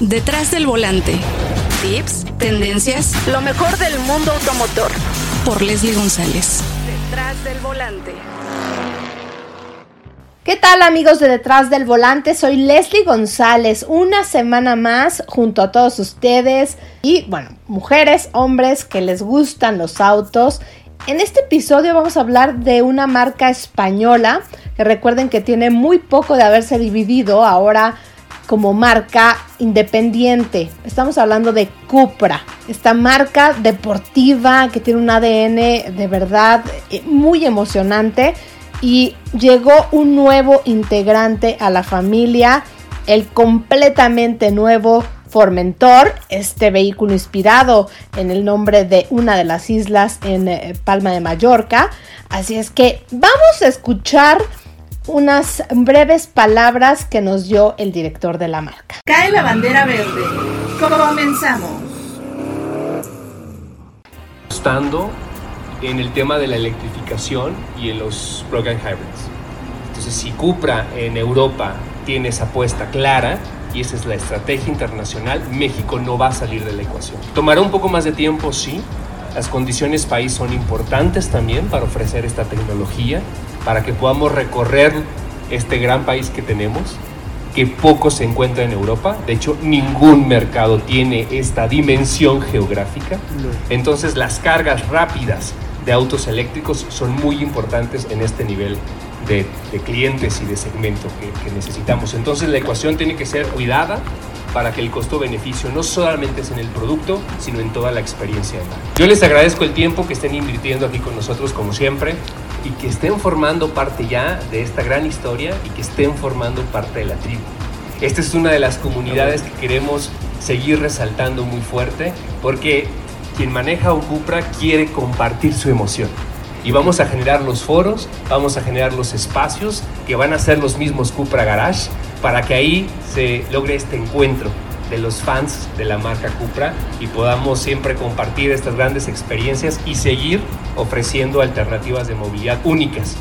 Detrás del volante. Tips, tendencias, lo mejor del mundo automotor. Por Leslie González. Detrás del volante. ¿Qué tal amigos de Detrás del Volante? Soy Leslie González, una semana más junto a todos ustedes y bueno, mujeres, hombres que les gustan los autos. En este episodio vamos a hablar de una marca española que recuerden que tiene muy poco de haberse dividido ahora como marca independiente. Estamos hablando de Cupra, esta marca deportiva que tiene un ADN de verdad eh, muy emocionante y llegó un nuevo integrante a la familia, el completamente nuevo Formentor, este vehículo inspirado en el nombre de una de las islas en eh, Palma de Mallorca. Así es que vamos a escuchar unas breves palabras que nos dio el director de la marca. Cae la bandera verde. Comenzamos. Estando en el tema de la electrificación y en los plug-in hybrids. Entonces, si Cupra en Europa tiene esa apuesta clara, y esa es la estrategia internacional, México no va a salir de la ecuación. Tomará un poco más de tiempo, sí. Las condiciones país son importantes también para ofrecer esta tecnología, para que podamos recorrer este gran país que tenemos, que poco se encuentra en Europa. De hecho, ningún mercado tiene esta dimensión geográfica. Entonces, las cargas rápidas de autos eléctricos son muy importantes en este nivel de, clientes y de segmento que, necesitamos. Entonces la ecuación tiene que ser cuidada para que el costo-beneficio no solamente es en el producto, sino en toda la experiencia de Yo les agradezco el tiempo que estén invirtiendo aquí con nosotros como siempre y que estén formando parte ya de esta gran historia y que estén formando parte de la tribu. Esta es una de las comunidades que queremos seguir resaltando muy fuerte porque quien maneja un Cupra quiere compartir su emoción. Y vamos a generar los foros, vamos a generar los espacios que van a ser los mismos Cupra Garage para que ahí se logre este encuentro de los fans de la marca Cupra y podamos siempre compartir estas grandes experiencias y seguir ofreciendo alternativas de movilidad únicas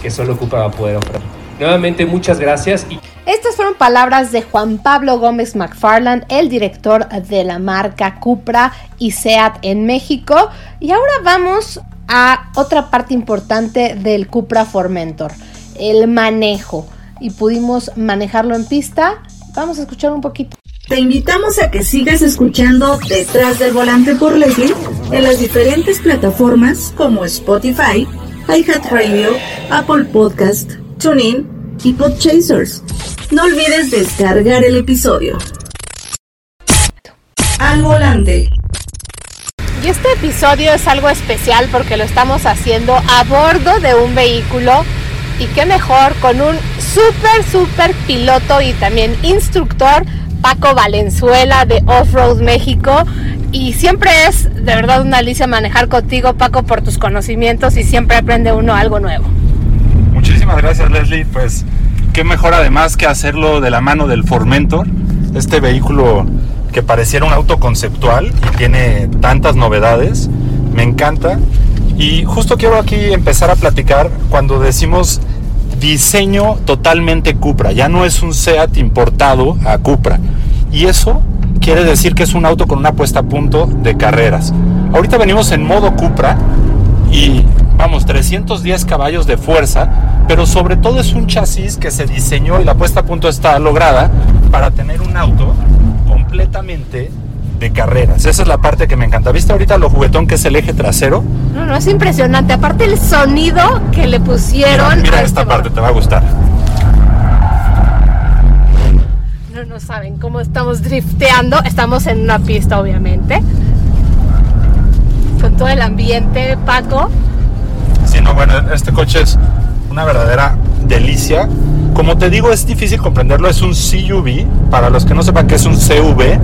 que solo Cupra va a poder ofrecer. Nuevamente muchas gracias. Y estas fueron palabras de Juan Pablo Gómez McFarland, el director de la marca Cupra y SEAT en México. Y ahora vamos a otra parte importante del Cupra Formentor, el manejo. Y pudimos manejarlo en pista. Vamos a escuchar un poquito. Te invitamos a que sigas escuchando Detrás del Volante por Leslie en las diferentes plataformas como Spotify, iHeartRadio, Apple Podcast, TuneIn y Podchasers. No olvides descargar el episodio. Al volante. Este episodio es algo especial porque lo estamos haciendo a bordo de un vehículo y qué mejor con un súper, súper piloto y también instructor, Paco Valenzuela de Off-Road México. Y siempre es de verdad una alicia manejar contigo, Paco, por tus conocimientos y siempre aprende uno algo nuevo. Muchísimas gracias, Leslie. Pues qué mejor además que hacerlo de la mano del Formentor, este vehículo que pareciera un auto conceptual y tiene tantas novedades. Me encanta. Y justo quiero aquí empezar a platicar cuando decimos diseño totalmente Cupra. Ya no es un SEAT importado a Cupra. Y eso quiere decir que es un auto con una puesta a punto de carreras. Ahorita venimos en modo Cupra y vamos, 310 caballos de fuerza, pero sobre todo es un chasis que se diseñó y la puesta a punto está lograda para tener un auto completamente de carreras. Esa es la parte que me encanta. ¿Viste ahorita lo juguetón que es el eje trasero? No, no, es impresionante. Aparte el sonido que le pusieron. Mira, esta este parte, te va a gustar. No, no saben cómo estamos drifteando. Estamos en una pista, obviamente. Con todo el ambiente, Paco. Sí, no, bueno, este coche es una verdadera delicia. Como te digo, es difícil comprenderlo, es un CUV. Para los que no sepan qué es un CV,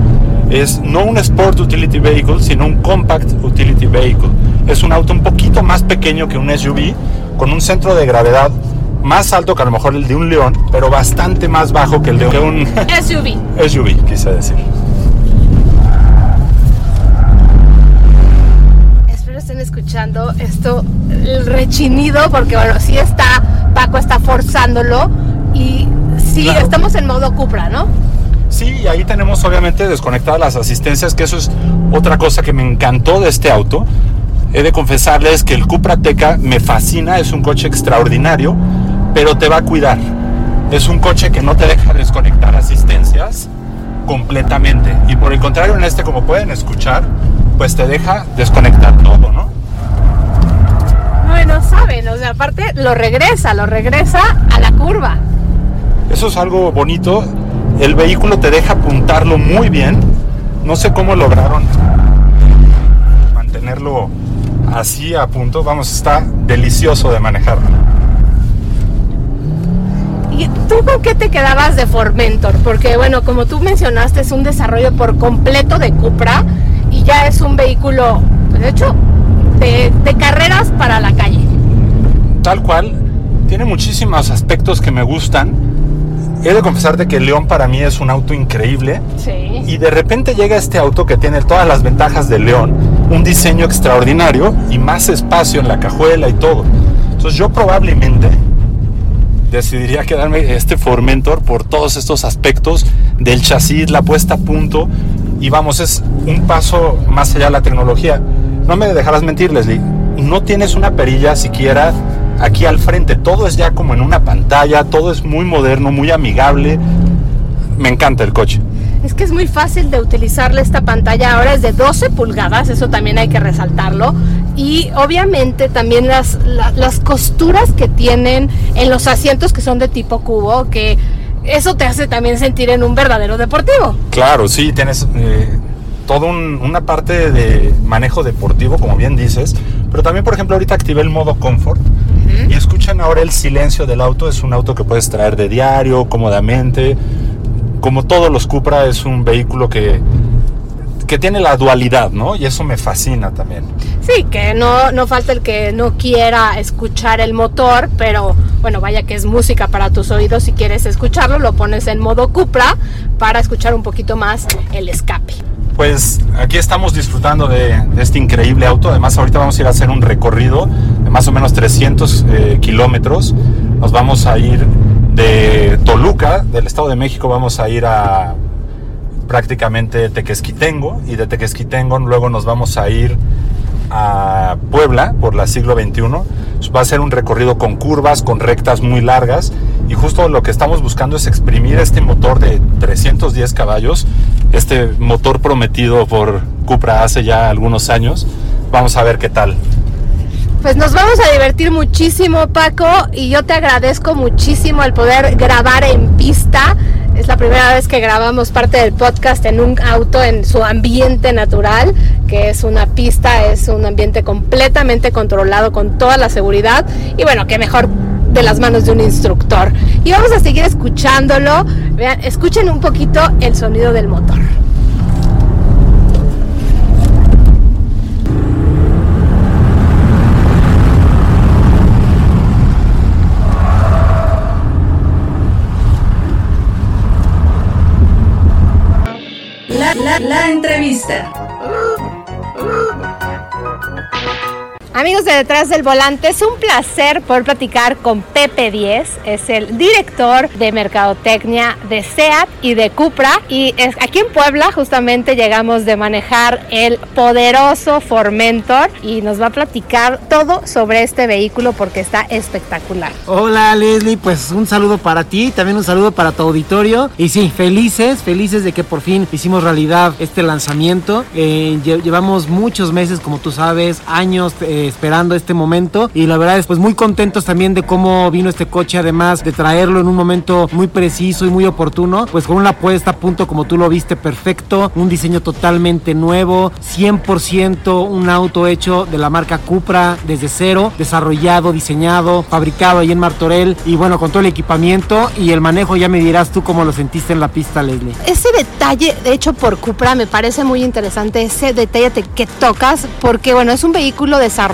es no un Sport Utility Vehicle, sino un Compact Utility Vehicle. Es un auto un poquito más pequeño que un SUV, con un centro de gravedad más alto que a lo mejor el de un León, pero bastante más bajo que el de un SUV. SUV, quise decir. estén escuchando esto, el rechinido, porque bueno, sí está, Paco está forzándolo y sí, estamos en modo Cupra, ¿no? Sí, y ahí tenemos obviamente desconectadas las asistencias, que eso es otra cosa que me encantó de este auto. He de confesarles que el Cupra Teca me fascina, es un coche extraordinario, pero te va a cuidar. Es un coche que no te deja desconectar asistencias completamente. Y por el contrario, en este, como pueden escuchar, pues te deja desconectar todo, ¿no? Bueno, saben, o sea, aparte lo regresa, lo regresa a la curva. Eso es algo bonito. El vehículo te deja apuntarlo muy bien. No sé cómo lograron mantenerlo así a punto. Vamos, está delicioso de manejar. ¿Y tú con qué te quedabas de Formentor? Porque bueno, como tú mencionaste, es un desarrollo por completo de Cupra y ya es un vehículo, pues, de hecho, de, de carreras para la calle. Tal cual, tiene muchísimos aspectos que me gustan. He de confesarte que el León para mí es un auto increíble. Sí. Y de repente llega este auto que tiene todas las ventajas del León, un diseño extraordinario y más espacio en la cajuela y todo. Entonces yo probablemente decidiría quedarme este Formentor por todos estos aspectos del chasis, la puesta a punto y vamos, es un paso más allá de la tecnología. No me dejarás mentir, Leslie, no tienes una perilla siquiera aquí al frente, todo es ya como en una pantalla, todo es muy moderno, muy amigable. Me encanta el coche. Es que es muy fácil de utilizarle esta pantalla. Ahora es de 12 pulgadas, eso también hay que resaltarlo. Y obviamente también las, la- las costuras que tienen en los asientos que son de tipo cubo, que eso te hace también sentir en un verdadero deportivo. Claro, sí, tienes eh, toda una parte de manejo deportivo, como bien dices, pero también, por ejemplo, ahorita activé el modo y escuchan ahora el silencio del auto. Es un auto que puedes traer de diario, cómodamente. Como todos los Cupra, es un vehículo que, que tiene la dualidad, ¿no? Y eso me fascina también. Sí, que no, no falta el que no quiera escuchar el motor, pero bueno, vaya que es música para tus oídos. Si quieres escucharlo, lo pones en modo Cupra para escuchar un poquito más el escape. Pues aquí estamos disfrutando de, de este increíble auto. Además, ahorita vamos a ir a hacer un recorrido más o menos 300 eh, kilómetros. Nos vamos a ir de Toluca, del Estado de México, vamos a ir a prácticamente Tequesquitengo y de Tequesquitengo luego nos vamos a ir a Puebla por la siglo XXI. Va a ser un recorrido con curvas, con rectas muy largas y justo lo que estamos buscando es exprimir este motor de 310 caballos, este motor prometido por Cupra hace ya algunos años. Vamos a ver qué tal. Pues nos vamos a divertir muchísimo, Paco, y yo te agradezco muchísimo el poder grabar en pista. Es la primera vez que grabamos parte del podcast en un auto en su ambiente natural, que es una pista, es un ambiente completamente controlado con toda la seguridad. Y bueno, qué mejor de las manos de un instructor. Y vamos a seguir escuchándolo. Vean, escuchen un poquito el sonido del motor. La, entrevista. Amigos de Detrás del Volante, es un placer poder platicar con Pepe 10, es el director de Mercadotecnia de SEAT y de Cupra. Y es, aquí en Puebla justamente llegamos de manejar el poderoso Formentor y nos va a platicar todo sobre este vehículo porque está espectacular. Hola Leslie, pues un saludo para ti, también un saludo para tu auditorio. Y sí, felices, felices de que por fin hicimos realidad este lanzamiento. Eh, lle- llevamos muchos meses, como tú sabes, años eh, esperando este momento. Y la verdad es pues muy contentos también de cómo vino este coche, además de traerlo en un momento muy preciso y muy oportuno. Pues con una puesta a punto como tú lo viste perfecto, un diseño totalmente nuevo, 100% un auto hecho de la marca Cupra desde cero, desarrollado, diseñado, fabricado ahí en Martorell y bueno, con todo el equipamiento y el manejo ya me dirás tú cómo lo sentiste en la pista, Leslie. Ese detalle, de hecho por Cupra, me parece muy interesante ese detalle que tocas porque bueno, es un vehículo desarrollado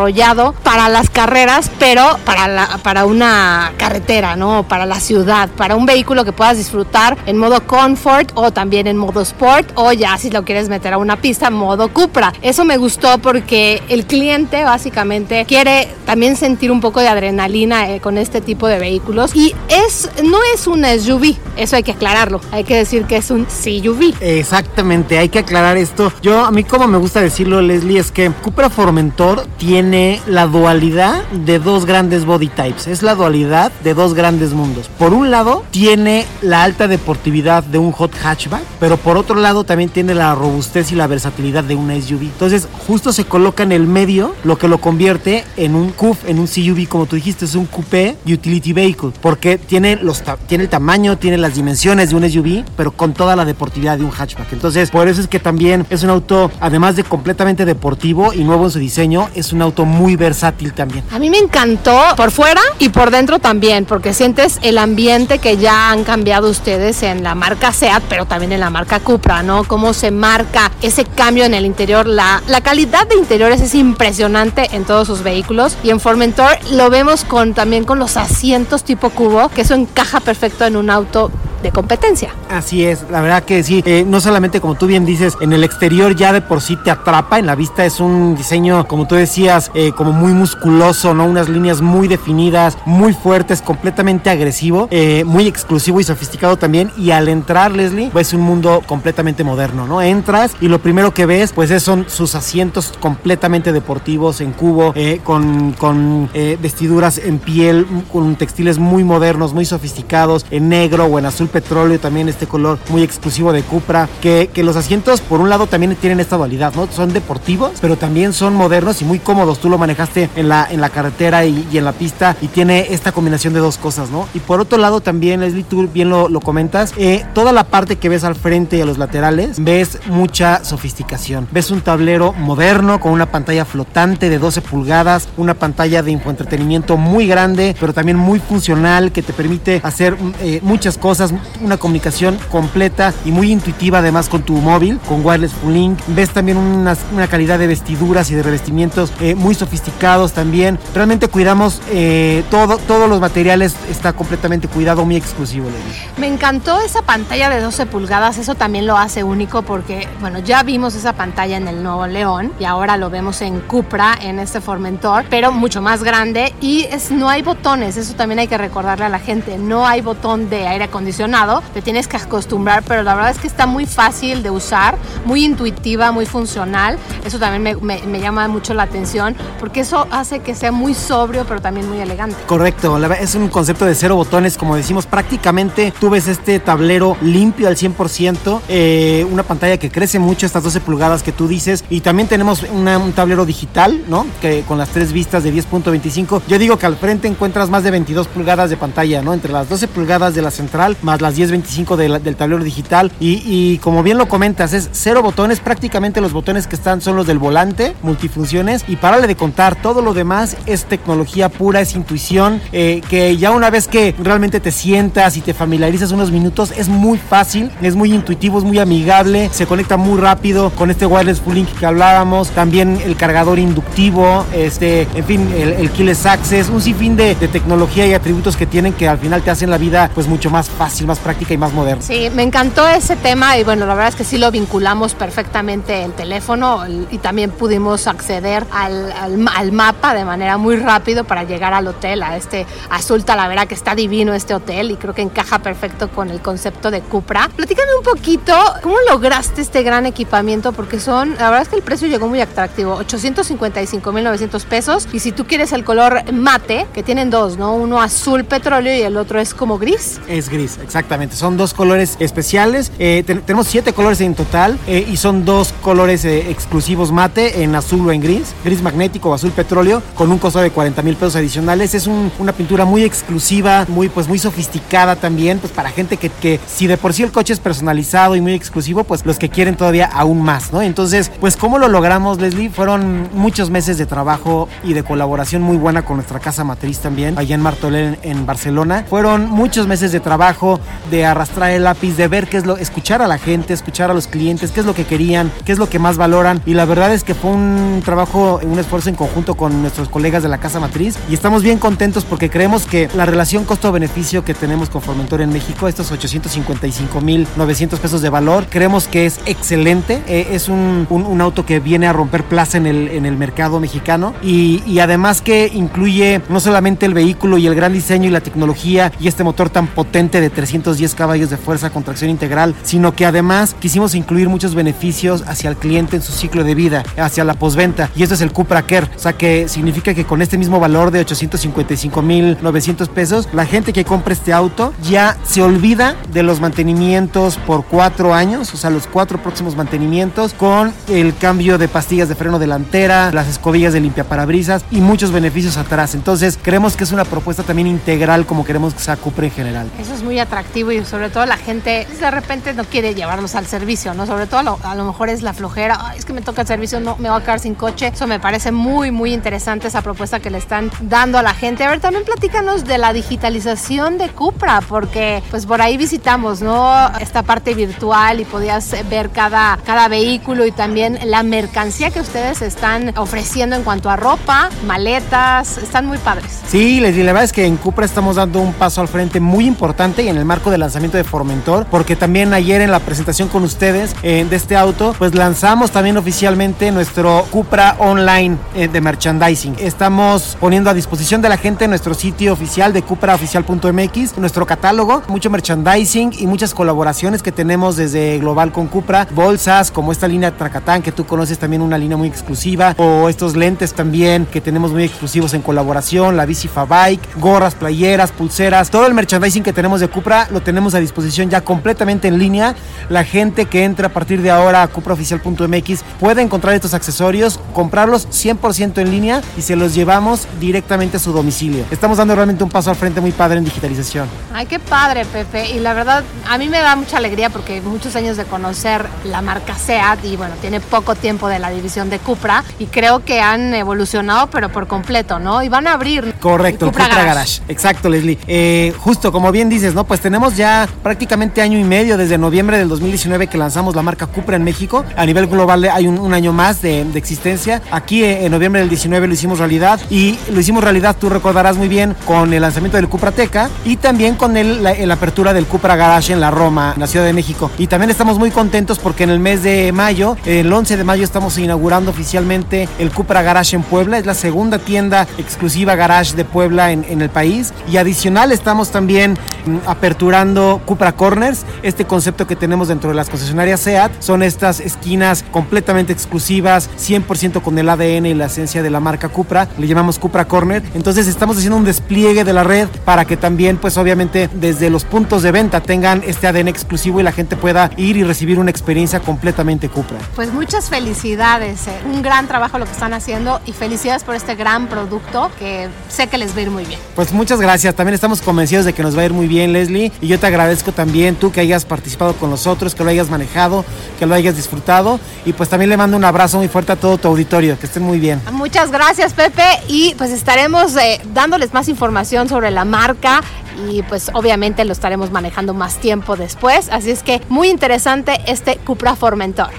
para las carreras, pero para, para una carretera, ¿no? Para la ciudad, para un vehículo que puedas disfrutar en modo comfort o también en modo sport o ya si lo quieres meter a una pista, modo Cupra. Eso me gustó porque el cliente básicamente quiere también sentir un poco de adrenalina eh, con este tipo de vehículos y es no es un SUV, eso hay que aclararlo, hay que decir que es un CUV. Exactamente, hay que aclarar esto. Yo, a mí como me gusta decirlo, Leslie, es que Cupra Formentor tiene la dualidad de dos grandes body types. Es la dualidad de dos grandes mundos. Por un lado, tiene la alta deportividad de un hot hatchback, pero por otro lado también tiene la robustez y la versatilidad de una SUV. Entonces, justo se coloca en el medio, lo que lo convierte en un CUF, en un CUV, como tú dijiste, es un coupé utility vehicle, porque tiene, los tiene el tamaño, tiene las dimensiones de un SUV, pero con toda la deportividad de un hatchback. Entonces, por eso es que también es un auto, además de completamente deportivo y nuevo en su diseño, es un muy versátil también. A mí me encantó por fuera y por dentro también, porque sientes el ambiente que ya han cambiado ustedes en la marca SEAT, pero también en la marca Cupra, ¿no? Cómo se marca ese cambio en el interior. La, la calidad de interiores es impresionante en todos sus vehículos y en Formentor lo vemos con también con los asientos tipo cubo, que eso encaja perfecto en un auto de competencia. Así es, la verdad que sí, eh, no solamente como tú bien dices, en el exterior ya de por sí te atrapa, en la vista es un diseño, como tú decías, eh, como muy musculoso, ¿no? Unas líneas muy definidas, muy fuertes, completamente agresivo, eh, muy exclusivo y sofisticado también. Y al entrar, Leslie, ves un mundo completamente moderno, ¿no? Entras y lo primero que ves, pues son sus asientos completamente deportivos en cubo, con, con vestiduras en piel, con textiles muy modernos, muy sofisticados, en negro o en azul petróleo, también este color muy exclusivo de Cupra, que, que, los asientos por un lado también tienen esta dualidad, ¿no? Son deportivos, pero también son modernos y muy cómodos. Tú lo manejaste en la, en la carretera y, y en la pista y tiene esta combinación de dos cosas, ¿no? Y por otro lado también, Leslie, tú bien lo, lo comentas, eh, toda la parte que ves al frente y a los laterales, ves mucha sofisticación. Ves un tablero moderno con una pantalla flotante de 12 pulgadas, una pantalla de infoentretenimiento muy grande, pero también muy funcional que te permite hacer eh, muchas cosas una comunicación completa y muy intuitiva además con tu móvil, con Wireless Full Link. Ves también una, calidad de vestiduras y de revestimientos eh, muy sofisticados también. Realmente cuidamos eh, todo, todos los materiales, está completamente cuidado, muy exclusivo. Me encantó esa pantalla de 12 pulgadas, eso también lo hace único porque, bueno, ya vimos esa pantalla en el Nuevo León y ahora lo vemos en Cupra, en este Formentor, pero mucho más grande y es, no hay botones, eso también hay que recordarle a la gente, no hay botón de aire acondicionado te tienes que acostumbrar, pero la verdad es que está muy fácil de usar, muy intuitiva, muy funcional. Eso también me, me, llama mucho la atención, porque eso hace que sea muy sobrio, pero también muy elegante. Correcto, es un concepto de cero botones, como decimos, prácticamente tú ves este tablero limpio al 100%, eh, una pantalla que crece mucho, estas 12 pulgadas que tú dices, y también tenemos una, un tablero digital, ¿no? Que con las tres vistas de 10.25, yo digo que al frente encuentras más de 22 pulgadas de pantalla, ¿no? Entre las 12 pulgadas de la central más las 1025 de del tablero digital. Y, y, como bien lo comentas, es cero botones. Prácticamente los botones que están son los del volante, multifunciones. Y párale de contar, todo lo demás es tecnología pura, es intuición. Eh, que ya una vez que realmente te sientas y te familiarizas unos minutos, es muy fácil, es muy intuitivo, es muy amigable, se conecta muy rápido con este wireless full que hablábamos. También el cargador inductivo, este, en fin, el, el access, un sinfín de, de tecnología y atributos que tienen que al final te hacen la vida pues mucho más fácil más práctica y más moderna. Sí, me encantó ese tema y bueno, la verdad es que sí lo vinculamos perfectamente el teléfono y también pudimos acceder al, al, al mapa de manera muy rápido para llegar al hotel, a este azul talavera que está divino este hotel y creo que encaja perfecto con el concepto de Cupra. Platícame un poquito, ¿cómo lograste este gran equipamiento? Porque son, la verdad es que el precio llegó muy atractivo, 855.900 pesos y si tú quieres el color mate, que tienen dos, ¿no? Uno azul petróleo y el otro es como gris. Es gris, exactamente. Son dos colores especiales. Eh, ten tenemos siete colores en total eh, y son dos colores eh, exclusivos mate en azul o en gris, gris magnético o azul petróleo, con un costo de 40 mil pesos adicionales. Es un, una pintura muy exclusiva, muy, pues, muy sofisticada también, pues para gente que, que si de por sí el coche es personalizado y muy exclusivo, pues los que quieren todavía aún más, ¿no? Entonces, pues ¿cómo lo logramos, Leslie? Fueron muchos meses de trabajo y de colaboración muy buena con nuestra casa matriz también, allá en Martorell, en, en Barcelona. Fueron muchos meses de trabajo de arrastrar el lápiz, de ver qué es lo, escuchar a la gente, escuchar a los clientes, qué es lo que querían, qué es lo que más valoran. Y la verdad es que fue un trabajo, un esfuerzo en conjunto con nuestros colegas de la casa matriz y estamos bien contentos porque creemos que la relación costo-beneficio que tenemos con Formentor en México, estos 855 mil 900 pesos de valor, creemos que es excelente. Eh, es un, un, un, auto que viene a romper plaza en el, en el mercado mexicano y, y además que incluye no solamente el vehículo y el gran diseño y la tecnología y este motor tan potente de 310 caballos de fuerza con tracción integral, sino que además quisimos incluir muchos beneficios hacia el cliente en su ciclo de vida, hacia la postventa. Y esto es el Cupra Care, o sea que significa que con este mismo valor de 855 mil 900 pesos, la gente que compra este auto ya se olvida de los mantenimientos por cuatro años, o sea, los cuatro próximos mantenimientos con el cambio de pastillas de freno delantera, las escobillas de limpiaparabrisas y muchos beneficios atrás. Entonces, creemos que es una propuesta también integral como queremos que sea Cupra en general. Eso es muy atractivo y sobre todo la gente de repente no quiere llevarlos al servicio, ¿no? Sobre todo a lo, a lo mejor es la flojera, Ay, es que me toca el servicio, no me voy a quedar sin coche. Eso me parece muy, muy interesante esa propuesta que le están dando a la gente. A ver, también platícanos de la digitalización de Cupra, porque pues por ahí visitamos, ¿no? Esta parte virtual y podías ver cada, cada vehículo y también la mercancía que ustedes están ofreciendo en cuanto a ropa, maletas, están muy padres. Sí, les la verdad es que en Cupra estamos dando un paso al frente muy importante y en el marco del lanzamiento de Formentor, porque también ayer en la presentación con ustedes eh, de este auto, pues lanzamos también oficialmente nuestro Cupra Online eh, de merchandising. Estamos poniendo a disposición de la gente nuestro sitio oficial de cupraoficial.mx, nuestro catálogo, mucho merchandising y muchas colaboraciones que tenemos desde Global con Cupra, bolsas como esta línea Tracatán que tú conoces también una línea muy exclusiva o estos lentes también que tenemos muy exclusivos en colaboración, la bici Bike, gorras, playeras, pulseras, todo el merchandising que tenemos de Cupra lo tenemos a disposición ya completamente en línea. La gente que entra a partir de ahora a cupraoficial.mx puede encontrar estos accesorios, comprarlos 100% en línea y se los llevamos directamente a su domicilio. Estamos dando realmente un paso al frente muy padre en digitalización. Ay, qué padre, Pepe. Y la verdad, a mí me da mucha alegría porque muchos años de conocer la marca SEAT y bueno, tiene poco tiempo de la división de Cupra y creo que han evolucionado, pero por completo, ¿no? Y van a abrir. Correcto, Cupra, Cupra Garage. Garage. Exacto, Leslie. Eh, justo como bien dices, ¿no? Pues tenemos ya prácticamente año y medio desde noviembre del 2019 que lanzamos la marca Cupra en México. A nivel global hay un, un año más de, de, existencia. Aquí eh, en noviembre del 19 lo hicimos realidad y lo hicimos realidad, tú recordarás muy bien, con el lanzamiento del Cupra Teca y también con el, la, la apertura del Cupra Garage en la Roma, en la Ciudad de México. Y también estamos muy contentos porque en el mes de mayo, el 11 de mayo, estamos inaugurando oficialmente el Cupra Garage en Puebla. Es la segunda tienda exclusiva Garage de Puebla en, en el país. Y adicional estamos también mm, aperturando Cupra Corners, este concepto que tenemos dentro de las concesionarias SEAT. Son estas esquinas completamente exclusivas, 100% con el ADN y la esencia de la marca Cupra. Le llamamos Cupra Corner. Entonces estamos haciendo un despliegue de la red para que también, pues obviamente, desde los puntos de venta tengan este ADN exclusivo y la gente pueda ir y recibir una experiencia completamente Cupra. Pues muchas felicidades, eh. un gran trabajo lo que están haciendo y felicidades por este gran producto que sé que les va a ir muy bien. Pues muchas gracias, también estamos convencidos de que nos va a ir muy bien, Leslie, y yo te agradezco también tú que hayas participado con nosotros, que lo hayas manejado, que lo hayas disfrutado y pues también le mando un abrazo muy fuerte a todo tu auditorio, que estén muy bien. Muchas gracias, Pepe, y pues estaremos eh, dándoles más información sobre la marca y pues obviamente lo estaremos manejando más tiempo después. Así es que muy interesante este Cupra Formentor.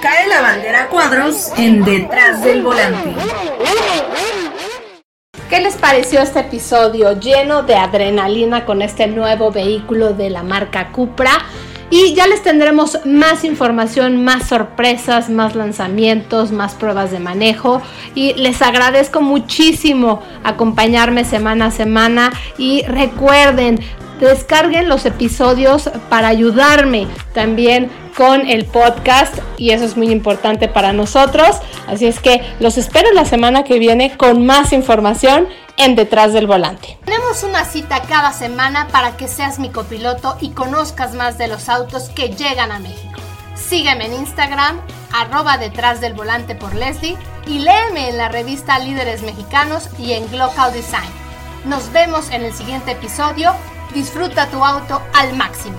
Cae la bandera cuadros en detrás del volante. ¿Qué les pareció este episodio lleno de adrenalina con este nuevo vehículo de la marca Cupra? Y ya les tendremos más información, más sorpresas, más lanzamientos, más pruebas de manejo. Y les agradezco muchísimo acompañarme semana a semana. Y recuerden, descarguen los episodios para ayudarme también con el podcast y eso es muy importante para nosotros. Así es que los espero la semana que viene con más información en Detrás del Volante. Tenemos una cita cada semana para que seas mi copiloto y conozcas más de los autos que llegan a México. Sígueme en Instagram, arroba detrás del volante por Leslie y léeme en la revista Líderes Mexicanos y en Glocal Design. Nos vemos en el siguiente episodio. Disfruta tu auto al máximo.